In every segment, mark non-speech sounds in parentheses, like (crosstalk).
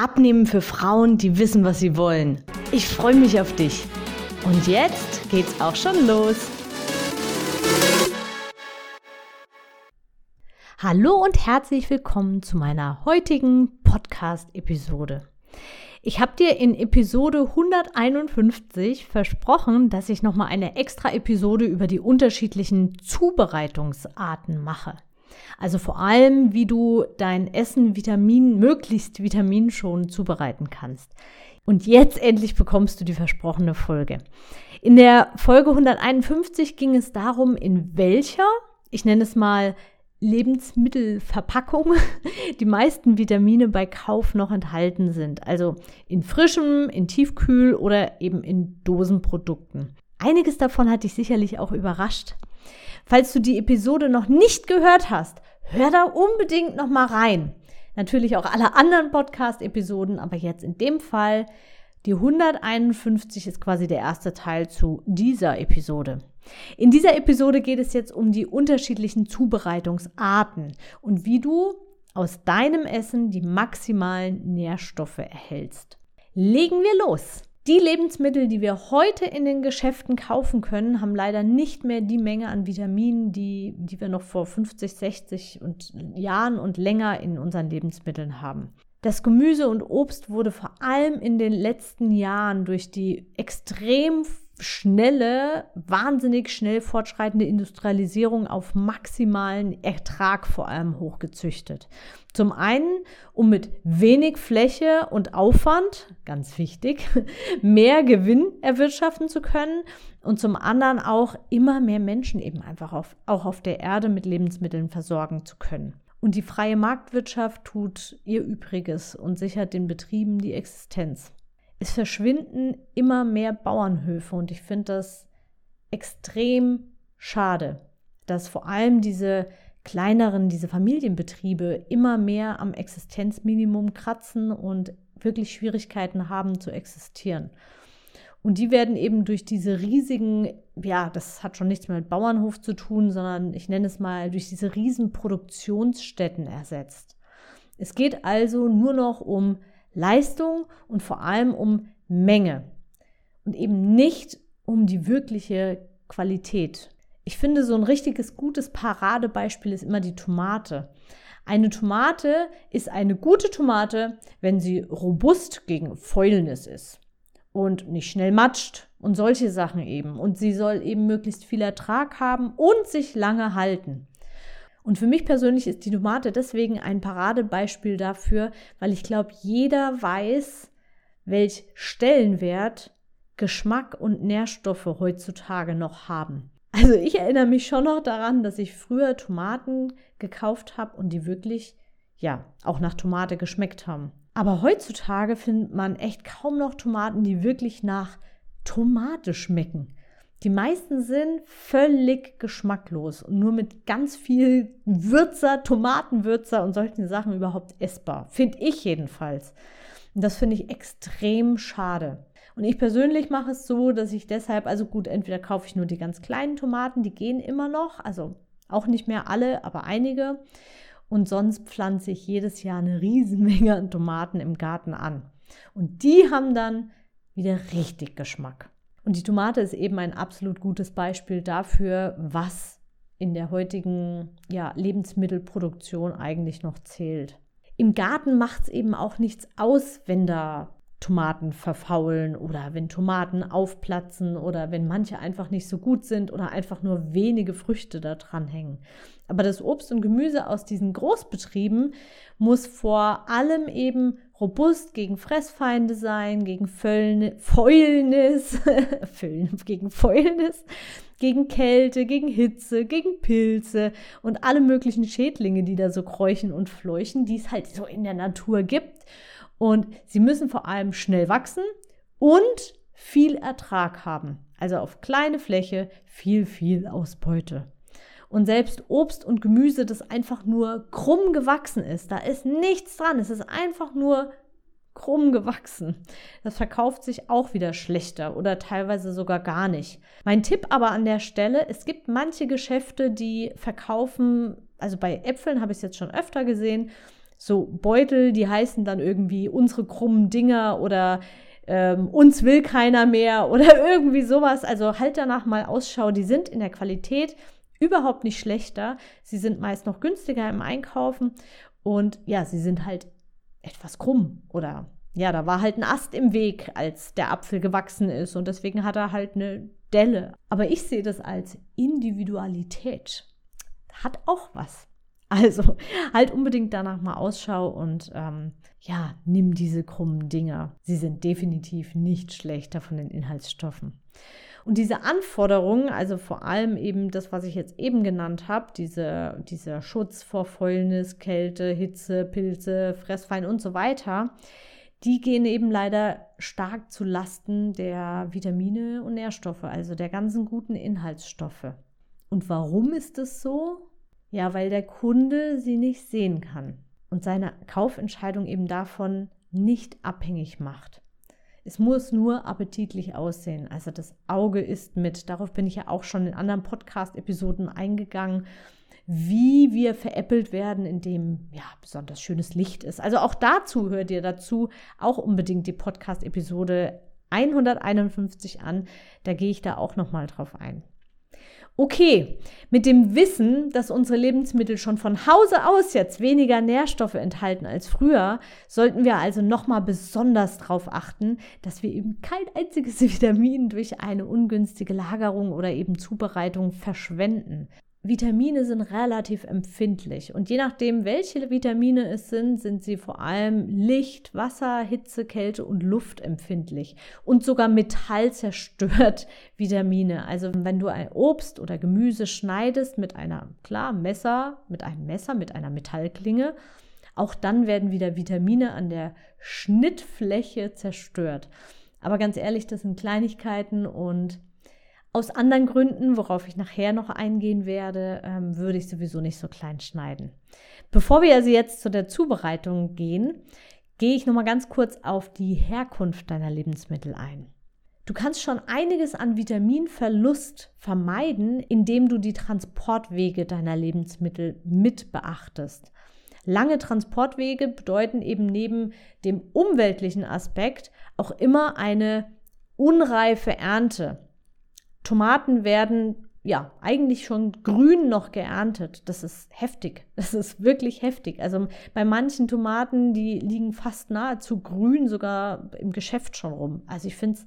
Abnehmen für Frauen, die wissen, was sie wollen. Ich freue mich auf dich. Und jetzt geht's auch schon los. Hallo und herzlich willkommen zu meiner heutigen Podcast-Episode. Ich habe dir in Episode 151 versprochen, dass ich nochmal eine extra Episode über die unterschiedlichen Zubereitungsarten mache. Also vor allem, wie du dein Essen vitamin, möglichst vitaminschonend zubereiten kannst. Und jetzt endlich bekommst du die versprochene Folge. In der Folge 151 ging es darum, in welcher, ich nenne es mal Lebensmittelverpackung, (laughs) die meisten Vitamine bei Kauf noch enthalten sind. Also in frischem, in Tiefkühl oder eben in Dosenprodukten. Einiges davon hat dich sicherlich auch überrascht. Falls du die Episode noch nicht gehört hast, hör da unbedingt noch mal rein. Natürlich auch alle anderen Podcast-Episoden, aber jetzt in dem Fall die 151 ist quasi der erste Teil zu dieser Episode. In dieser Episode geht es jetzt um die unterschiedlichen Zubereitungsarten und wie du aus deinem Essen die maximalen Nährstoffe erhältst. Legen wir los! Die Lebensmittel, die wir heute in den Geschäften kaufen können, haben leider nicht mehr die Menge an Vitaminen, die, die wir noch vor 50, 60 und Jahren und länger in unseren Lebensmitteln haben. Das Gemüse und Obst wurde vor allem in den letzten Jahren durch die extrem schnelle, wahnsinnig schnell fortschreitende Industrialisierung auf maximalen Ertrag vor allem hochgezüchtet. Zum einen, um mit wenig Fläche und Aufwand, ganz wichtig, (laughs) mehr Gewinn erwirtschaften zu können und zum anderen auch immer mehr Menschen eben einfach auf, auch auf der Erde mit Lebensmitteln versorgen zu können. Und die freie Marktwirtschaft tut ihr Übriges und sichert den Betrieben die Existenz es verschwinden immer mehr Bauernhöfe und ich finde das extrem schade, dass vor allem diese kleineren, diese Familienbetriebe immer mehr am Existenzminimum kratzen und wirklich Schwierigkeiten haben zu existieren. Und die werden eben durch diese riesigen, ja, das hat schon nichts mehr mit Bauernhof zu tun, sondern ich nenne es mal durch diese riesen Produktionsstätten ersetzt. Es geht also nur noch um Leistung und vor allem um Menge und eben nicht um die wirkliche Qualität. Ich finde, so ein richtiges gutes Paradebeispiel ist immer die Tomate. Eine Tomate ist eine gute Tomate, wenn sie robust gegen Fäulnis ist und nicht schnell matscht und solche Sachen eben. Und sie soll eben möglichst viel Ertrag haben und sich lange halten. Und für mich persönlich ist die Tomate deswegen ein Paradebeispiel dafür, weil ich glaube, jeder weiß, welch Stellenwert Geschmack und Nährstoffe heutzutage noch haben. Also ich erinnere mich schon noch daran, dass ich früher Tomaten gekauft habe und die wirklich, ja, auch nach Tomate geschmeckt haben. Aber heutzutage findet man echt kaum noch Tomaten, die wirklich nach Tomate schmecken. Die meisten sind völlig geschmacklos und nur mit ganz viel Würzer, Tomatenwürzer und solchen Sachen überhaupt essbar. Finde ich jedenfalls. Und das finde ich extrem schade. Und ich persönlich mache es so, dass ich deshalb, also gut, entweder kaufe ich nur die ganz kleinen Tomaten, die gehen immer noch, also auch nicht mehr alle, aber einige. Und sonst pflanze ich jedes Jahr eine Riesenmenge an Tomaten im Garten an. Und die haben dann wieder richtig Geschmack. Und die Tomate ist eben ein absolut gutes Beispiel dafür, was in der heutigen ja, Lebensmittelproduktion eigentlich noch zählt. Im Garten macht es eben auch nichts aus, wenn da Tomaten verfaulen oder wenn Tomaten aufplatzen oder wenn manche einfach nicht so gut sind oder einfach nur wenige Früchte da dran hängen. Aber das Obst und Gemüse aus diesen Großbetrieben muss vor allem eben robust gegen Fressfeinde sein, gegen Fäulnis, (laughs) gegen Fäulnis, gegen Kälte, gegen Hitze, gegen Pilze und alle möglichen Schädlinge, die da so kräuchen und fleuchen, die es halt so in der Natur gibt. Und sie müssen vor allem schnell wachsen und viel Ertrag haben. Also auf kleine Fläche viel, viel Ausbeute. Und selbst Obst und Gemüse, das einfach nur krumm gewachsen ist, da ist nichts dran. Es ist einfach nur krumm gewachsen. Das verkauft sich auch wieder schlechter oder teilweise sogar gar nicht. Mein Tipp aber an der Stelle, es gibt manche Geschäfte, die verkaufen, also bei Äpfeln habe ich es jetzt schon öfter gesehen, so Beutel, die heißen dann irgendwie unsere krummen Dinger oder ähm, uns will keiner mehr (laughs) oder irgendwie sowas. Also halt danach mal Ausschau. Die sind in der Qualität überhaupt nicht schlechter. Sie sind meist noch günstiger im Einkaufen und ja, sie sind halt etwas krumm oder ja, da war halt ein Ast im Weg, als der Apfel gewachsen ist und deswegen hat er halt eine Delle. Aber ich sehe das als Individualität. Hat auch was. (laughs) Also halt unbedingt danach mal Ausschau und ähm, ja, nimm diese krummen Dinger. Sie sind definitiv nicht schlechter von den Inhaltsstoffen. Und diese Anforderungen, also vor allem eben das, was ich jetzt eben genannt habe, diese, dieser Schutz vor Fäulnis, Kälte, Hitze, Pilze, Fressfein und so weiter, die gehen eben leider stark zu Lasten der Vitamine und Nährstoffe, also der ganzen guten Inhaltsstoffe. Und warum ist das so? Ja, weil der Kunde sie nicht sehen kann und seine Kaufentscheidung eben davon nicht abhängig macht. Es muss nur appetitlich aussehen. Also das Auge ist mit. Darauf bin ich ja auch schon in anderen Podcast-Episoden eingegangen, wie wir veräppelt werden, indem ja besonders schönes Licht ist. Also auch dazu hört ihr dazu auch unbedingt die Podcast-Episode 151 an. Da gehe ich da auch noch mal drauf ein. Okay, mit dem Wissen, dass unsere Lebensmittel schon von Hause aus jetzt weniger Nährstoffe enthalten als früher, sollten wir also nochmal besonders darauf achten, dass wir eben kein einziges (laughs) Vitamin durch eine ungünstige Lagerung oder eben Zubereitung verschwenden. Vitamine sind relativ empfindlich und je nachdem, welche Vitamine es sind, sind sie vor allem Licht, Wasser, Hitze, Kälte und Luft empfindlich und sogar Metall zerstört (laughs) Vitamine. Also wenn du ein Obst oder Gemüse schneidest mit einer, klar, Messer, mit einem Messer, mit einer Metallklinge, auch dann werden wieder Vitamine an der Schnittfläche zerstört. Aber ganz ehrlich, das sind Kleinigkeiten und aus anderen Gründen, worauf ich nachher noch eingehen werde, ähm, würde ich sowieso nicht so klein schneiden. Bevor wir also jetzt zu der Zubereitung gehen, gehe ich noch mal ganz kurz auf die Herkunft deiner Lebensmittel ein. Du kannst schon einiges an Vitaminverlust vermeiden, indem du die Transportwege deiner Lebensmittel mit beachtest. Lange Transportwege bedeuten eben neben dem umweltlichen Aspekt auch immer eine unreife Ernte. Tomaten werden ja eigentlich schon grün noch geerntet. Das ist heftig. (laughs) Das ist wirklich heftig. Also bei manchen Tomaten, die liegen fast nahezu grün, sogar im Geschäft schon rum. Also ich finde es,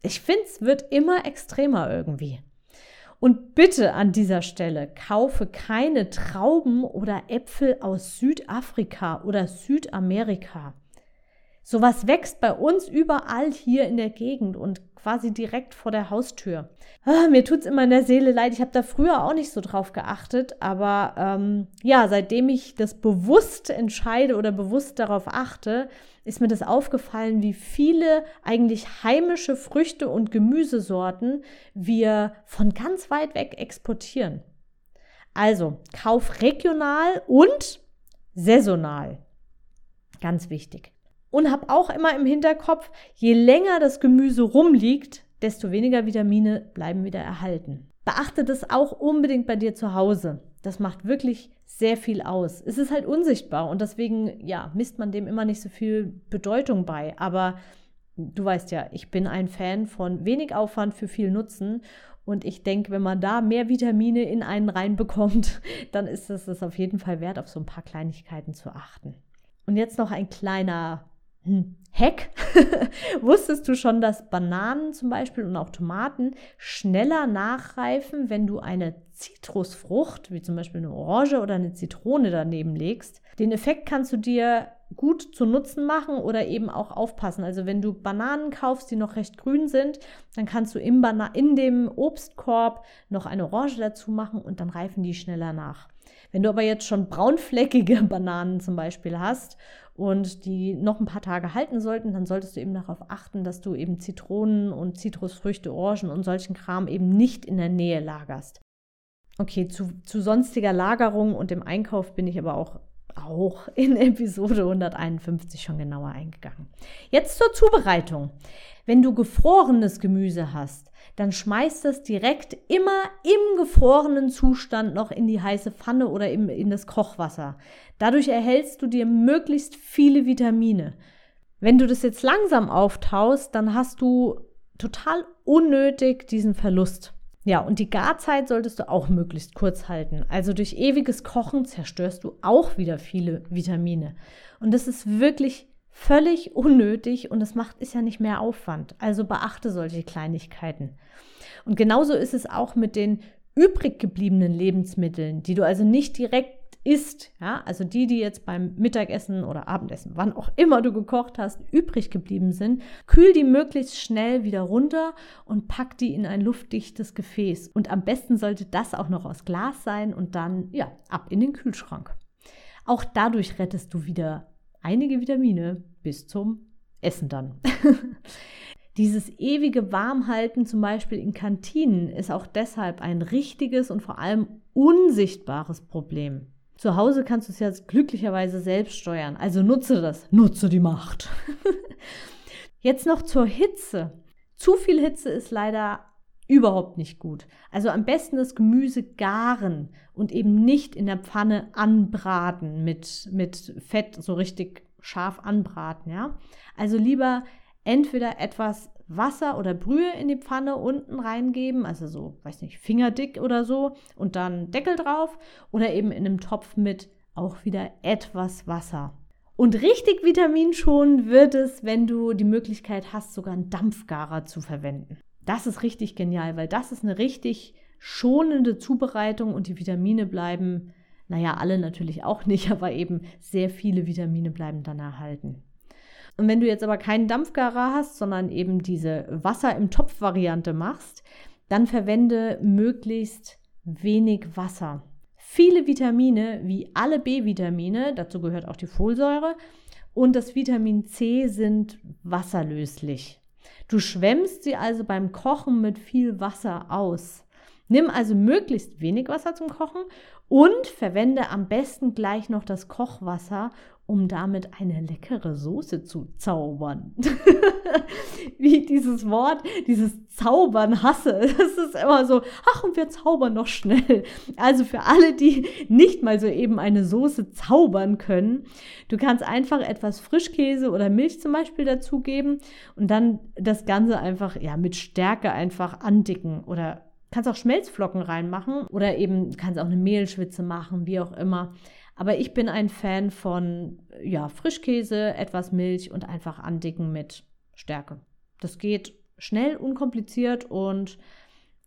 ich finde es wird immer extremer irgendwie. Und bitte an dieser Stelle kaufe keine Trauben oder Äpfel aus Südafrika oder Südamerika. Sowas wächst bei uns überall hier in der Gegend und quasi direkt vor der Haustür. Ah, mir tut es immer in der Seele leid. Ich habe da früher auch nicht so drauf geachtet, aber ähm, ja, seitdem ich das bewusst entscheide oder bewusst darauf achte, ist mir das aufgefallen, wie viele eigentlich heimische Früchte und Gemüsesorten wir von ganz weit weg exportieren. Also, kauf regional und saisonal. Ganz wichtig. Und habe auch immer im Hinterkopf, je länger das Gemüse rumliegt, desto weniger Vitamine bleiben wieder erhalten. Beachte das auch unbedingt bei dir zu Hause. Das macht wirklich sehr viel aus. Es ist halt unsichtbar und deswegen, ja, misst man dem immer nicht so viel Bedeutung bei. Aber du weißt ja, ich bin ein Fan von wenig Aufwand für viel Nutzen. Und ich denke, wenn man da mehr Vitamine in einen reinbekommt, (laughs) dann ist es das auf jeden Fall wert, auf so ein paar Kleinigkeiten zu achten. Und jetzt noch ein kleiner hm. Hack. (laughs) Wusstest du schon, dass Bananen zum Beispiel und auch Tomaten schneller nachreifen, wenn du eine Zitrusfrucht, wie zum Beispiel eine Orange oder eine Zitrone daneben legst? Den Effekt kannst du dir gut zu Nutzen machen oder eben auch aufpassen. Also wenn du Bananen kaufst, die noch recht grün sind, dann kannst du im Bana in dem Obstkorb noch eine Orange dazu machen und dann reifen die schneller nach. Wenn du aber jetzt schon braunfleckige (laughs) Bananen zum Beispiel hast und die noch ein paar Tage halten sollten, dann solltest du eben darauf achten, dass du eben Zitronen und Zitrusfrüchte, Orangen und solchen Kram eben nicht in der Nähe lagerst. Okay, zu, zu sonstiger Lagerung und dem Einkauf bin ich aber auch auch in Episode 151 schon genauer eingegangen. Jetzt zur Zubereitung. Wenn du gefrorenes Gemüse hast, dann schmeißt das direkt immer im gefrorenen Zustand noch in die heiße Pfanne oder in, in das Kochwasser. Dadurch erhältst du dir möglichst viele Vitamine. Wenn du das jetzt langsam auftaust, dann hast du total unnötig diesen Verlust. Ja, und die Garzeit solltest du auch möglichst kurz halten. Also durch ewiges Kochen zerstörst du auch wieder viele Vitamine. Und das ist wirklich völlig unnötig und es macht ist ja nicht mehr Aufwand. Also beachte solche Kleinigkeiten. Und genauso ist es auch mit den übrig gebliebenen Lebensmitteln, die du also nicht direkt isst, ja, also die, die jetzt beim Mittagessen oder Abendessen, wann auch immer du gekocht hast, übrig geblieben sind, kühl die möglichst schnell wieder runter und pack die in ein luftdichtes Gefäß. Und am besten sollte das auch noch aus Glas sein und dann, ja, ab in den Kühlschrank. Auch dadurch rettest du wieder einige Vitamine bis zum Essen dann. (laughs) Dieses ewige Warmhalten zum Beispiel in Kantinen ist auch deshalb ein richtiges und vor allem unsichtbares Problem. Zu Hause kannst du es jetzt glücklicherweise selbst steuern, also nutze das, nutze die Macht. (laughs) jetzt noch zur Hitze. Zu viel Hitze ist leider überhaupt nicht gut. Also am besten das Gemüse garen und eben nicht in der Pfanne anbraten mit, mit Fett so richtig scharf anbraten, ja. Also lieber entweder etwas Wasser oder Brühe in die Pfanne unten reingeben, also so, weiß nicht, fingerdick oder so, und dann Deckel drauf oder eben in einem Topf mit auch wieder etwas Wasser. Und richtig vitaminschonend wird es, wenn du die Möglichkeit hast, sogar einen Dampfgarer zu verwenden. Das ist richtig genial, weil das ist eine richtig schonende Zubereitung und die Vitamine bleiben, naja, alle natürlich auch nicht, (laughs) aber eben sehr viele Vitamine bleiben dann erhalten. Und wenn du jetzt aber keinen Dampfgarer hast, sondern eben diese Wasser im Topf-Variante machst, dann verwende möglichst wenig Wasser. Viele Vitamine, wie alle B-Vitamine, dazu gehört auch die Folsäure, und das Vitamin C sind wasserlöslich. Du schwemmst sie also beim Kochen mit viel Wasser aus. Nimm also möglichst wenig Wasser zum Kochen und verwende am besten gleich noch das Kochwasser, um damit eine leckere Soße zu zaubern. (laughs) Wie dieses Wort, dieses Zaubern hasse. Das ist immer so, ach, und wir zaubern noch schnell. Also für alle, die nicht mal so eben eine Soße zaubern können, du kannst einfach etwas Frischkäse oder Milch zum Beispiel dazugeben und dann das Ganze einfach ja mit Stärke einfach andicken oder kannst auch Schmelzflocken reinmachen oder eben kannst auch eine Mehlschwitze machen, wie auch immer. Aber ich bin ein Fan von ja, Frischkäse, etwas Milch und einfach andicken mit Stärke. Das geht schnell, unkompliziert und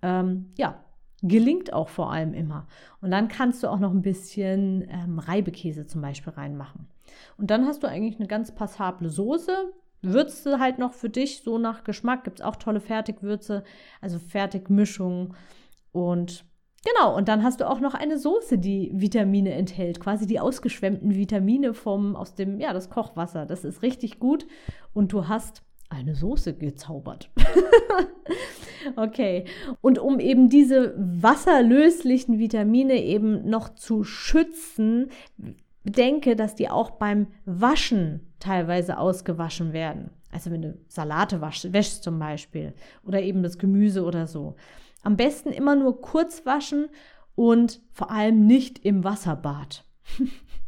ähm, ja, gelingt auch vor allem immer. Und dann kannst du auch noch ein bisschen ähm, Reibekäse zum Beispiel reinmachen. Und dann hast du eigentlich eine ganz passable Soße. Würze halt noch für dich so nach Geschmack. Gibt es auch tolle Fertigwürze, also Fertigmischungen. Und Genau, und dann hast du auch noch eine Soße, die Vitamine enthält, quasi die ausgeschwemmten Vitamine vom, aus dem, ja, das Kochwasser. Das ist richtig gut. Und du hast eine Soße gezaubert. (laughs) okay. Und um eben diese wasserlöslichen Vitamine eben noch zu schützen, bedenke, dass die auch beim Waschen teilweise ausgewaschen werden. Also wenn du Salate wäschst zum Beispiel oder eben das Gemüse oder so. Am besten immer nur kurz waschen und vor allem nicht im Wasserbad. (laughs)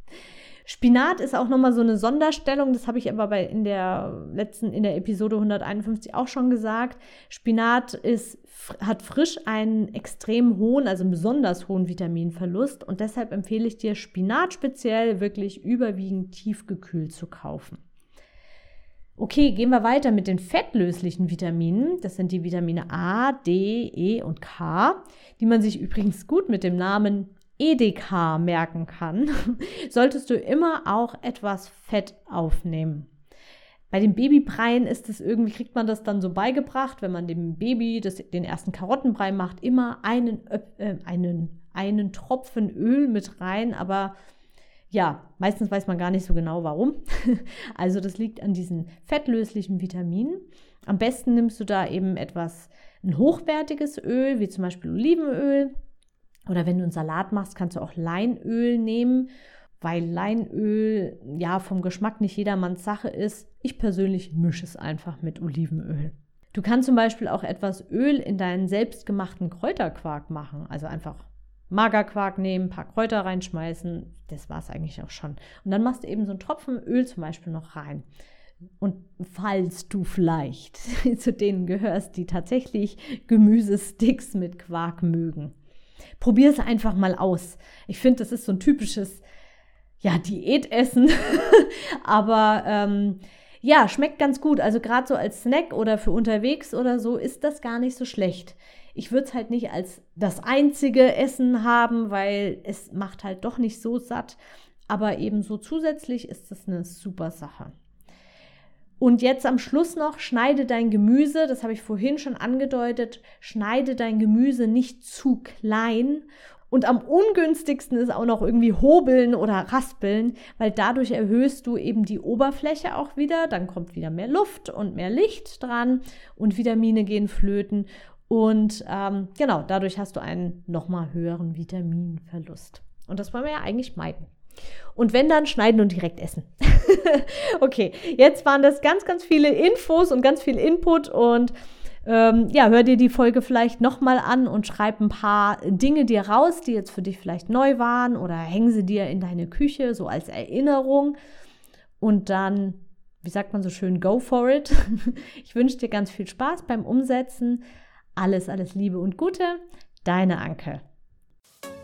Spinat ist auch nochmal so eine Sonderstellung, das habe ich aber bei in der letzten, in der Episode 151 auch schon gesagt. Spinat ist, hat frisch einen extrem hohen, also einen besonders hohen Vitaminverlust und deshalb empfehle ich dir, Spinat speziell wirklich überwiegend tiefgekühlt zu kaufen. Okay, gehen wir weiter mit den fettlöslichen Vitaminen. Das sind die Vitamine A, D, E und K, die man sich übrigens gut mit dem Namen EDK merken kann. (laughs) Solltest du immer auch etwas Fett aufnehmen. Bei den Babybreien ist es irgendwie, kriegt man das dann so beigebracht, wenn man dem Baby das, den ersten Karottenbrei macht, immer einen, äh, einen, einen Tropfen Öl mit rein, aber Ja, meistens weiß man gar nicht so genau warum. (laughs) Also das liegt an diesen fettlöslichen Vitaminen. Am besten nimmst du da eben etwas, ein hochwertiges Öl, wie zum Beispiel Olivenöl. Oder wenn du einen Salat machst, kannst du auch Leinöl nehmen, weil Leinöl ja vom Geschmack nicht jedermanns Sache ist. Ich persönlich mische es einfach mit Olivenöl. Du kannst zum Beispiel auch etwas Öl in deinen selbstgemachten Kräuterquark machen. Also einfach Magerquark nehmen, ein paar Kräuter reinschmeißen. Das war es eigentlich auch schon. Und dann machst du eben so einen Tropfen Öl zum Beispiel noch rein. Und falls du vielleicht (laughs) zu denen gehörst, die tatsächlich Gemüsesticks mit Quark mögen, probier es einfach mal aus. Ich finde, das ist so ein typisches, ja, Diätessen. (laughs) Aber ähm, ja, schmeckt ganz gut. Also gerade so als Snack oder für unterwegs oder so ist das gar nicht so schlecht. Ich würde es halt nicht als das einzige Essen haben, weil es macht halt doch nicht so satt. Aber eben so zusätzlich ist das eine super Sache. Und jetzt am Schluss noch, schneide dein Gemüse, das habe ich vorhin schon angedeutet, schneide dein Gemüse nicht zu klein und am ungünstigsten ist auch noch irgendwie hobeln oder raspeln, weil dadurch erhöhst du eben die Oberfläche auch wieder. Dann kommt wieder mehr Luft und mehr Licht dran und Vitamine gehen flöten. Und ähm, genau, dadurch hast du einen nochmal höheren Vitaminverlust. Und das wollen wir ja eigentlich meiden. Und wenn dann schneiden und direkt essen. (laughs) okay, jetzt waren das ganz, ganz viele Infos und ganz viel Input und ähm, ja, hör dir die Folge vielleicht nochmal an und schreib ein paar Dinge dir raus, die jetzt für dich vielleicht neu waren oder häng sie dir in deine Küche, so als Erinnerung. Und dann, wie sagt man so schön, go for it. (laughs) Ich wünsche dir ganz viel Spaß beim Umsetzen. Alles, alles Liebe und Gute. Deine Anke.